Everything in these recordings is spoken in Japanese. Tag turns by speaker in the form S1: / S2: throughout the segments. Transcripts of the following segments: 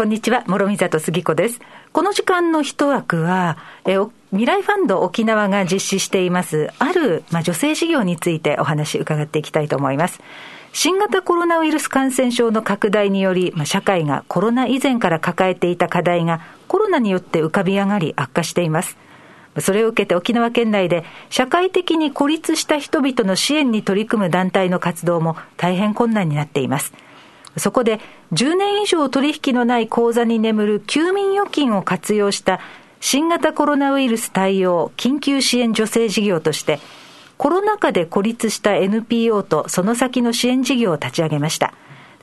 S1: こんにちは、諸見里杉子です。この時間の一枠は、え未来ファンド沖縄が実施しています、ある、ま、女性事業についてお話伺っていきたいと思います。新型コロナウイルス感染症の拡大により、ま、社会がコロナ以前から抱えていた課題がコロナによって浮かび上がり悪化しています。それを受けて沖縄県内で社会的に孤立した人々の支援に取り組む団体の活動も大変困難になっています。そこで10年以上取引のない口座に眠る休眠預金を活用した新型コロナウイルス対応緊急支援助成事業としてコロナ禍で孤立した NPO とその先の支援事業を立ち上げました。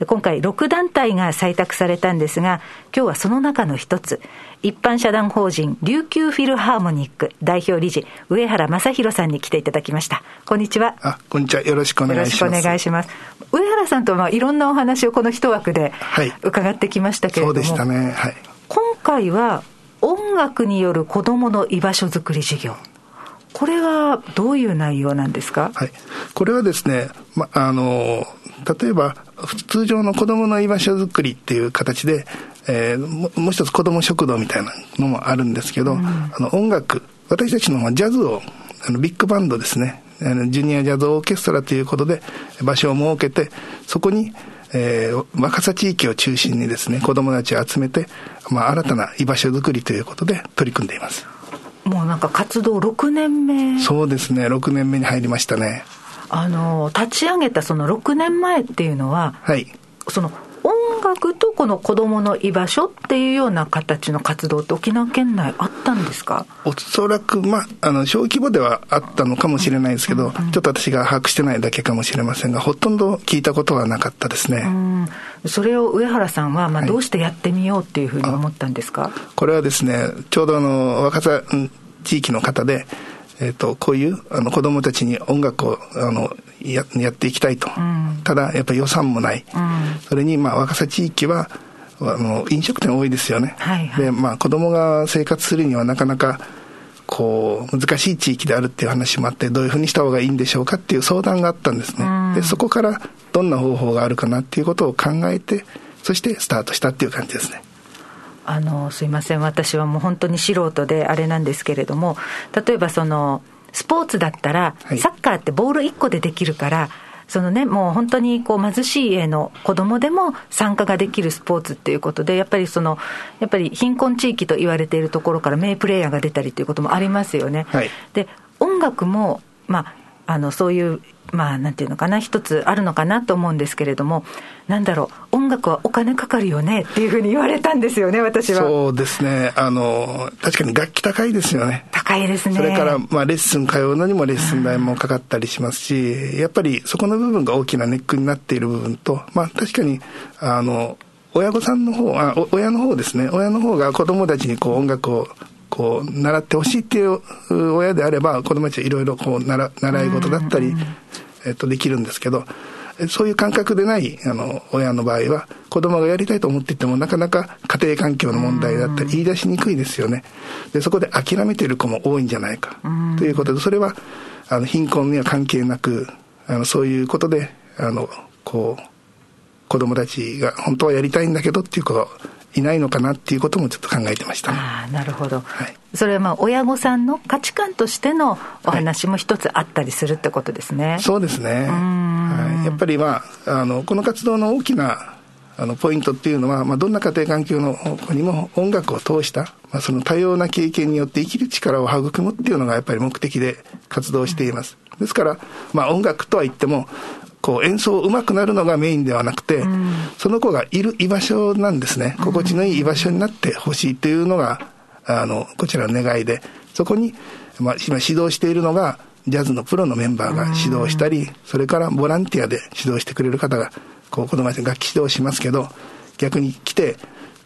S1: 今回6団体が採択されたんですが、今日はその中の一つ、一般社団法人琉球フィルハーモニック代表理事、上原正弘さんに来ていただきました。こんにちは。
S2: あ、こんにちは。よろしくお願いします。よろしく
S1: お願いします。上原さんとはいろんなお話をこの一枠で伺ってきましたけれども、
S2: はい、そうでしたね。はい。
S1: 今回は音楽による子供の居場所づくり事業。これはどういう内容なんですか、
S2: はい、これはですね、ま、あの例えば通常の子どもの居場所づくりっていう形で、えー、ももう一つ子ども食堂みたいなのもあるんですけど、うん、あの音楽私たちのジャズをあのビッグバンドですね。あのジュニアジャズオーケストラということで場所を設けてそこにえー、若さ地域を中心にですね子どもたちを集めて、まあ、新たな居場所づくりということで取り組んでいます。
S1: もうなんか活動6年目。
S2: そうですね。6年目に入りましたね
S1: あの立ち上げたその6年前っていうのは、
S2: はい、
S1: その音楽とこの子どもの居場所っていうような形の活動って沖縄県内あったんですか？
S2: おそらく、まあ、あの小規模ではあったのかもしれないですけど、うんうん、ちょっと私が把握してないだけかもしれませんがほとんど聞いたことはなかったですね、う
S1: ん、それを上原さんは、まあ、どうしてやってみようっていうふうに思ったんですか、はい、
S2: これはですねちょうどあの若さ地域の方で、えーと、こういうあの子どもたちに音楽をあのややっていきたいと、うん、ただやっぱり予算もない、うん、それにまあ若狭地域はあの飲食店多いですよね、はいはい、でまあ子どもが生活するにはなかなかこう難しい地域であるっていう話もあってどういうふうにした方がいいんでしょうかっていう相談があったんですね、うん、でそこからどんな方法があるかなっていうことを考えてそしてスタートしたっていう感じですね
S1: あのすいません。私はもう本当に素人であれなんですけれども例えばそのスポーツだったら、サッカーってボール1個でできるからそのね、もう本当にこう貧しい家の子供でも参加ができるスポーツっていうことで、やっぱりその、やっぱり貧困地域と言われているところから名プレーヤーが出たりということもありますよね。はい、で、音楽も、まあ、あの、そういうまあ、なんていうのかな、一つあるのかなと思うんですけれども、なんだろう、音楽はお金かかるよねっていうふうに言われたんですよね、私は。
S2: そうですね、あの、確かに楽器高いですよね。
S1: 高いですね。
S2: それから、まあ、レッスン通うのにもレッスン代もかかったりしますし、やっぱりそこの部分が大きなネックになっている部分と、まあ、確かに、あの、親御さんの方あ親の方ですね親の方が子供たちにこう音楽をこう習ってほしいっていう親であれば子供たちはいろいろこう習習い事だったり、えっと、できるんですけどそういう感覚でないあの親の場合は子供がやりたいと思っていてもなかなか家庭環境の問題だったり言い出しにくいですよね。でそこで諦めている子も多いんじゃないかということでそれはあの貧困には関係なくあのそういうことであのこう子供たちが本当はやりたいんだけどっていうこといないのかなっていうこともちょっと考えてました、
S1: ね、ああなるほど、はい、それはまあ親御さんの価値観としてのお話も一つあったりするってことですね、
S2: はい、そうですね、はい、やっぱりまああのこの活動の大きなあのポイントっていうのは、まあ、どんな家庭環境の子にも音楽を通した、まあ、その多様な経験によって生きる力を育むっていうのがやっぱり目的で活動しています。ですから、まあ、音楽とは言ってもこう演奏上手くなるのがメインではなくて、うん、その子がいる居場所なんですね。心地のいい居場所になってほしいというのがあのこちらの願いでそこに、まあ、今指導しているのがジャズのプロのメンバーが指導したり、うん、それからボランティアで指導してくれる方がこう子供たちに楽器指導しますけど逆に来て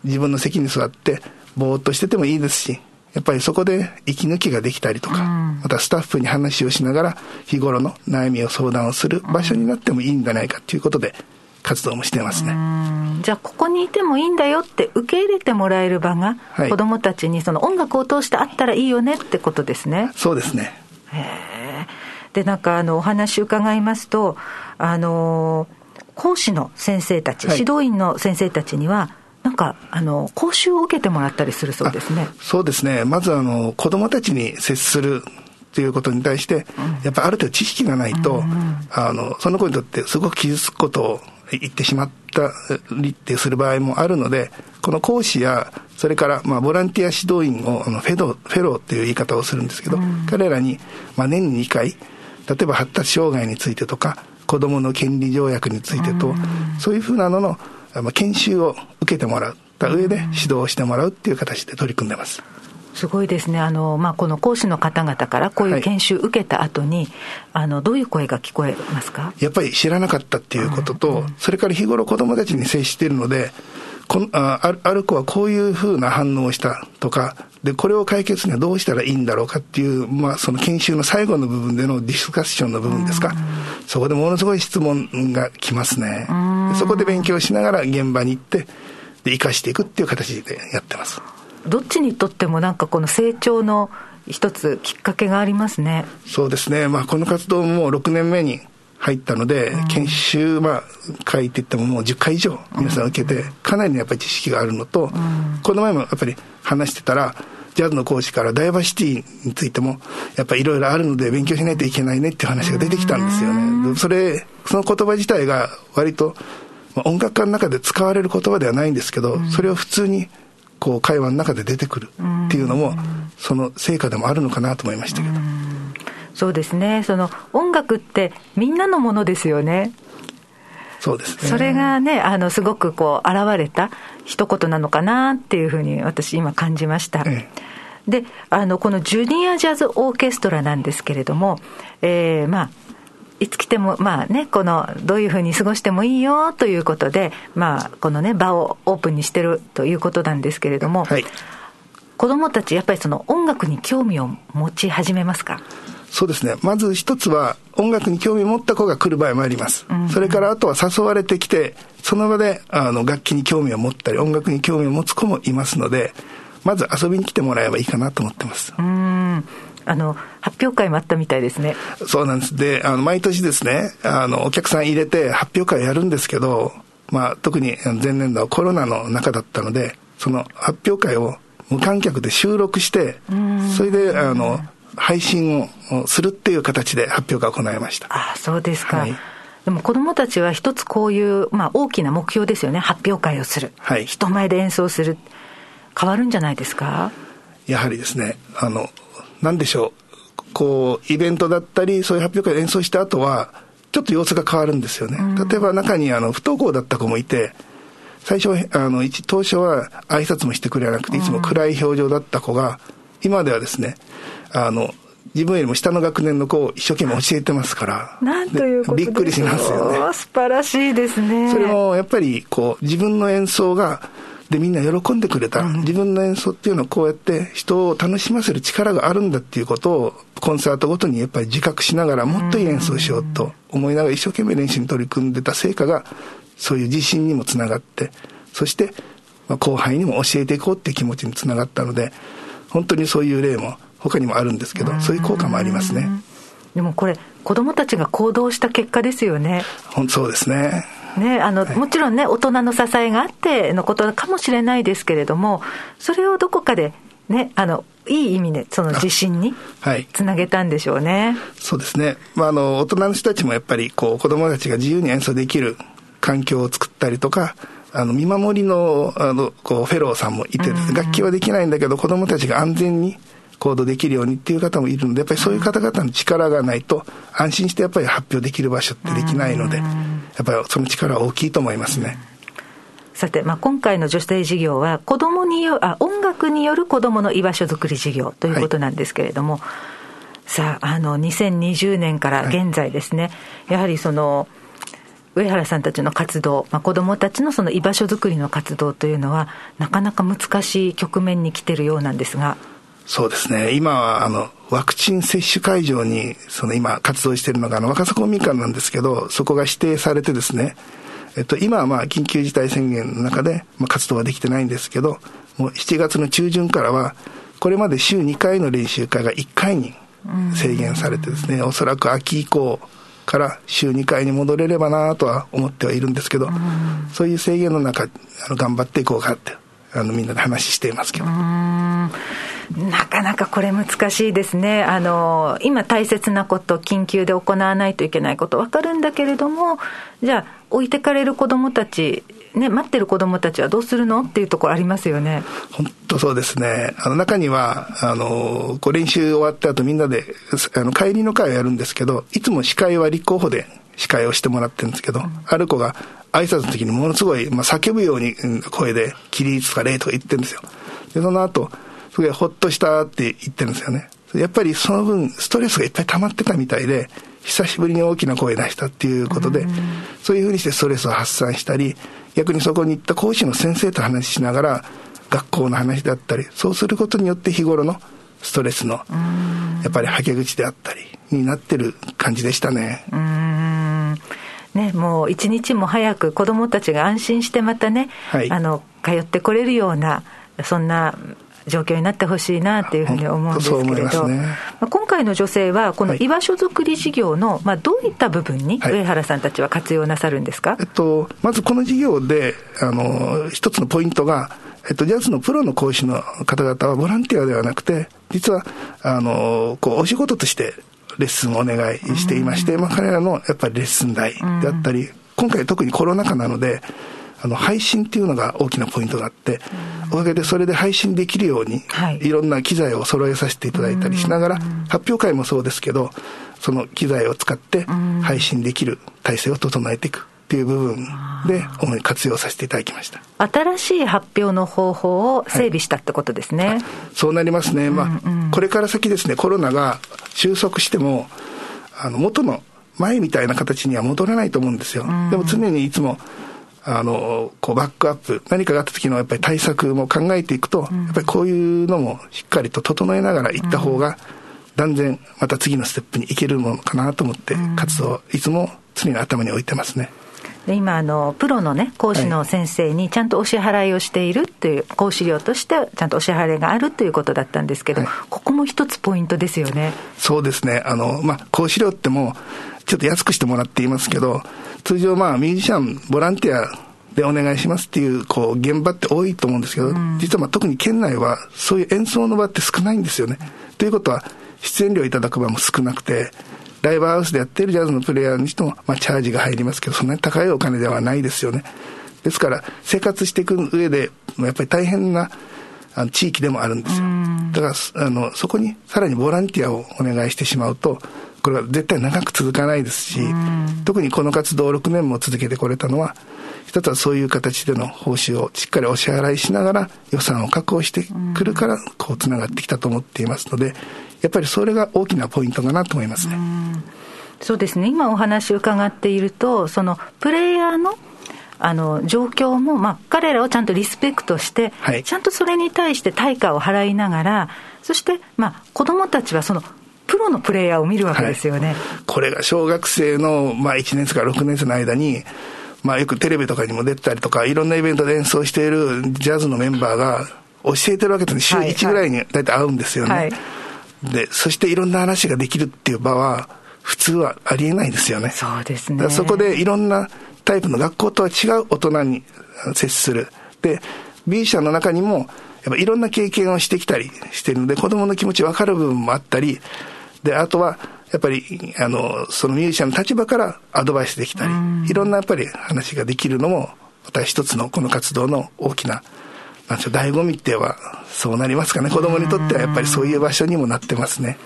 S2: 自分の席に座ってぼーっとしててもいいですしやっぱりそこで息抜きができたりとか、うん、またスタッフに話をしながら日頃の悩みを相談をする場所になってもいいんじゃないかということで活動もしてますね。
S1: じゃあここにいてもいいんだよって受け入れてもらえる場が、はい、子どもたちにその音楽を通してあったらいいよねってことですね。
S2: そうですね。
S1: へでなんかあのお話伺いますとあの講師の先生たち、はい、指導員の先生たちにはなんか、あの、講習を受けてもらったりするそうですね。
S2: そうですね。まず、あの、子供たちに接するっていうことに対して、やっぱりある程度知識がないと、あの、その子にとってすごく傷つくことを言ってしまったりってする場合もあるので、この講師や、それから、まあ、ボランティア指導員を、あのフェド、フェローっていう言い方をするんですけど、彼らに、まあ、年に2回、例えば発達障害についてとか、子どもの権利条約についてと、そういうふうなのの、まあ、研修を受けてもらった上で指導してもらうっていう形で取り組んでます。
S1: すごいですね、あのまあ、この講師の方々からこういう研修受けた後に、はい、あのどういう声が聞こえますか？
S2: やっぱり知らなかったっていうことと、うんうん、それから日頃子どもたちに接しているので、こあある子はこういうふうな反応をしたとか、で、これを解決にはどうしたらいいんだろうかっていう、まあ、その研修の最後の部分でのディスカッションの部分ですか、そこでものすごい質問が来ますね。そこで勉強しながら現場に行って、で、生かしていくっていう形でやってます。
S1: どっちにとってもなんかこの成長の一つきっかけがありますね。
S2: そうですね。まあ、この活動も6年目に入ったので、うん、研修、まあ、会って言ってももう10回以上皆さん受けて、かなりのやっぱり知識があるのと、うん、この前もやっぱり話してたら、ジャズの講師からダイバーシティについても、やっぱりいろいろあるので勉強しないといけないねっていう話が出てきたんですよね。それ、その言葉自体が割と、まあ、音楽家の中で使われる言葉ではないんですけど、それを普通にこう会話の中で出てくるっていうのも、その成果でもあるのかなと思いましたけど。
S1: そうですね。その音楽ってみんなのものですよね。
S2: そうです
S1: ね。それがね、あの、すごくこう、現れた一言なのかなっていうふうに私今感じました。ええ、で、あの、このジュニアジャズオーケストラなんですけれども、えー、まあ、いつ来ても、まあね、この、どういうふうに過ごしてもいいよということで、まあ、このね、場をオープンにしてるということなんですけれども、はい、子供たち、やっぱりその音楽に興味を持ち始めますか？
S2: そうですね。まず一つは、音楽に興味を持った子が来る場合もあります。うんそれからあとは誘われてきて、その場で、あの、楽器に興味を持ったり、音楽に興味を持つ子もいますので、まず遊びに来てもらえばいいかなと思ってます。
S1: うんあの、発表会もあったみたいですね。
S2: そうなんです。で、あの、毎年ですね、あの、お客さん入れて発表会やるんですけど、まあ、特に前年度はコロナの中だったので、その発表会を無観客で収録して、それで、あの、配信をするっていう形で発表が行われました。
S1: あそうですか。はい、でも子どもたちは一つこういう、まあ、大きな目標ですよね、発表会をする、はい、人前で演奏する、変わるんじゃないですか？
S2: やはりですね、あのなんでしょう、こう、イベントだったり、そういう発表会演奏した後は、ちょっと様子が変わるんですよね。例えば中にあの不登校だった子もいて、最初、あの、一、当初は挨拶もしてくれなくて、いつも暗い表情だった子が、今ではですね、あの、自分よりも下の学年の子を一生懸命教えてますから。
S1: なんということ
S2: びっくりしますよね。
S1: 素晴らしいですね。
S2: それもやっぱりこう自分の演奏がでみんな喜んでくれた、うん、自分の演奏っていうのはこうやって人を楽しませる力があるんだっていうことをコンサートごとにやっぱり自覚しながらもっといい演奏しようと思いながら一生懸命練習に取り組んでた成果がそういう自信にもつながってそしてまあ後輩にも教えていこうっていう気持ちにつながったので本当にそういう例も他にもあるんですけどそういう効果もありますね。
S1: でもこれ子どもたちが行動した結果ですよね。
S2: 本当そうですね。
S1: ね、あの、はい、もちろんね、大人の支えがあってのことかもしれないですけれども、それをどこかで、ね、あの、いい意味で、その自信につなげたんでしょうね。はい、
S2: そうですね。まあ、あの、大人の人たちもやっぱり、こう、子供たちが自由に演奏できる環境を作ったりとか、あの、見守りの、あの、こう、フェローさんもいて、楽器はできないんだけど、子供たちが安全に行動できるようにっていう方もいるので、やっぱりそういう方々の力がないと、安心してやっぱり発表できる場所ってできないので、やっぱりその力は大きいと思いますね。
S1: さて、まあ、今回の女性事業は子供によあ音楽による子供の居場所づくり事業ということなんですけれども、はい、さああの2020年から現在ですね、はい、やはりその上原さんたちの活動、まあ、子どもたちのその居場所づくりの活動というのはなかなか難しい局面に来てるようなんですが
S2: そうですね。今は、あの、ワクチン接種会場に、その今活動しているのが、あの、若狭公民館なんですけど、そこが指定されてですね、えっと、今はまあ、緊急事態宣言の中で、まあ、活動はできてないんですけど、もう7月の中旬からは、これまで週2回の練習会が1回に制限されてですね、おそらく秋以降、から週2回に戻れればなとは思ってはいるんですけど、そういう制限の中、あの頑張っていこうかって、あのみんなで話していますけど。
S1: なかなかこれ難しいですね。あの、今大切なこと、緊急で行わないといけないこと、わかるんだけれども、じゃあ、置いてかれる子どもたち、ね、待ってる子どもたちはどうするのっていうところありますよね。
S2: 本当そうですね。あの中には、あの、こう練習終わった後みんなで、あの、帰りの会をやるんですけど、いつも司会は立候補で司会をしてもらってるんですけど、うん、ある子が挨拶の時にものすごい、まあ、叫ぶように声で、起立とか礼とか言ってるんですよ。で、その後、すごいほっとしたって言ってるんですよね。やっぱりその分、ストレスがいっぱい溜まってたみたいで、久しぶりに大きな声出したっていうことで、そういうふうにしてストレスを発散したり、逆にそこに行った講師の先生と話しながら、学校の話だったり、そうすることによって日頃のストレスの、やっぱりはけ口であったり、になってる感じでしたね。
S1: ね、もう一日も早く子どもたちが安心してまたね、はい、あの通ってこれるようなそんな状況になってほしいなというふうに思うんですけれど、ね、今回の女性は、この居場所づくり事業の、まあ、どういった部分に、上原さんたちは活用なさるんですか、
S2: えっと、まずこの事業で、あの一つのポイントが、えっと、ジャズのプロの講師の方々はボランティアではなくて、実は、あの、こう、お仕事としてレッスンをお願いしていまして、まあ、彼らのやっぱりレッスン代であったり、今回特にコロナ禍なので、あの配信っていうのが大きなポイントがあって、おかげでそれで配信できるように、はい、いろんな機材を揃えさせていただいたりしながら、発表会もそうですけど、その機材を使って配信できる体制を整えていく。っていう部分で主に活用させていただきました。
S1: 新しい発表の方法を整備したってことですね、はい、
S2: そうなりますね、まあ、これから先ですねコロナが収束してもあの元の前みたいな形には戻らないと思うんですよ、でも常にいつもあの、こうバックアップ、何かがあった時のやっぱり対策も考えていくと、うん、やっぱりこういうのもしっかりと整えながらいった方が、断然また次のステップに行けるものかなと思って、活動、いつも常に頭に置いてますね。
S1: で今あの、プロの、ね、講師の先生にちゃんとお支払いをしているという、講師料としてちゃんとお支払いがあるということだったんですけど、はい、ここも一つポイントですよね。
S2: そうですね。あの、まあ、講師料ってもちょっと安くしてもらっていますけど、通常まあミュージシャン、ボランティアでお願いしますっていう、こう、現場って多いと思うんですけど、うん、実はまあ特に県内はそういう演奏の場って少ないんですよね。ということは、出演料いただく場も少なくて、ライブハウスでやってるジャズのプレイヤーにしても、まあ、チャージが入りますけど、そんなに高いお金ではないですよね。ですから、生活していく上で、やっぱり大変なあの地域でもあるんですよ。だから、あの、そこにさらにボランティアをお願いしてしまうと、これは絶対長く続かないですし、特にこの活動を6年も続けてこれたのは、一つはそういう形での報酬をしっかりお支払いしながら予算を確保してくるから、こうつながってきたと思っていますので、やっぱりそれが大きなポイントかなと思いますね。
S1: そうですね。今お話伺っていると、そのプレイヤーのあの状況も、まあ、彼らをちゃんとリスペクトして、はい、ちゃんとそれに対して対価を払いながら、そして、まあ、子供たちはそのプロのプレイヤーを見るわけですよね。はい、
S2: これが小学生の、まあ、1年生から6年生の間に、まあ、よくテレビとかにも出てたりとか、いろんなイベントで演奏しているジャズのメンバーが教えてるわけですね。週1ぐらいに大体会うんですよね。はいはいで、そしていろんな話ができるっていう場は、普通はありえないですよね。
S1: そうですね。
S2: そこでいろんなタイプの学校とは違う大人に接する。で、B 社の中にも、やっぱいろんな経験をしてきたりしてるので、子供の気持ち分かる部分もあったり、で、あとは、やっぱり、あの、そのミュージシャンの立場からアドバイスできたり、いろんなやっぱり話ができるのも、また一つのこの活動の大きななんでしょう、醍醐味ってはそうなりますかね。子供にとってはやっぱりそういう場所にもなってますね。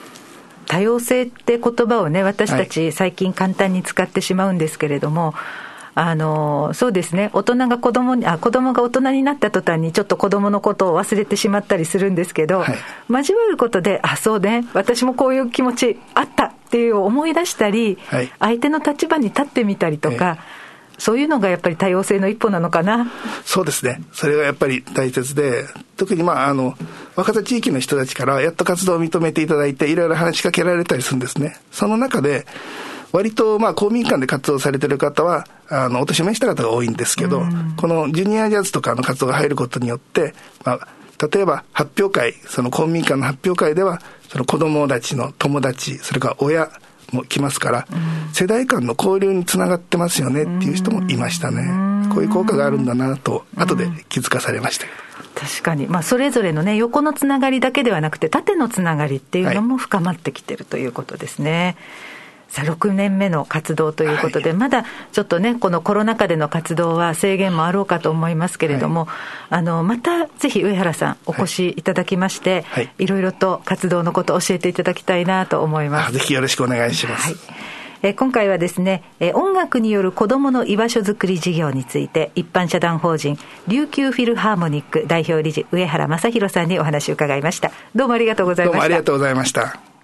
S1: 多様性って言葉をね、私たち最近簡単に使ってしまうんですけれども、はいあのそうですね、大人が子供にあ子供が大人になった途端に、ちょっと子供のことを忘れてしまったりするんですけど、はい、交わることで、あそうね、私もこういう気持ちあったっていう思い出したり、はい、相手の立場に立ってみたりとか、そういうのがやっぱり多様性の一歩なのかな。
S2: そうですね。それがやっぱり大切で、特にまあ、あの、若田地域の人たちからやっと活動を認めていただいて、いろいろ話しかけられたりするんですね。その中で、割とまあ公民館で活動されてる方は、あの、お年を召した方が多いんですけど、このジュニアジャズとかの活動が入ることによって、まあ、例えば発表会、その公民館の発表会では、その子供たちの友達、それから親、も来ますから、うん、世代間の交流につながってますよねっていう人もいましたね。うこういう効果があるんだなと、後で気づかされましたけど。
S1: 確かに、まあ、それぞれのね、横のつながりだけではなくて、縦のつながりっていうのも深まってきてるということですね。はいさあ、6年目の活動ということで、はい、まだちょっとね、このコロナ禍での活動は制限もあろうかと思いますけれども、はい、あの、またぜひ上原さんお越しいただきまして、はい、いろいろと活動のことを教えていただきたいなと思います。
S2: ぜひよろしくお願いします。はい
S1: え今回はですね、え音楽による子どもの居場所づくり事業について、一般社団法人、琉球フィルハーモニック代表理事、上原正弘さんにお話を伺いました。どうもありがとうございました。どうも
S2: ありがとうございました。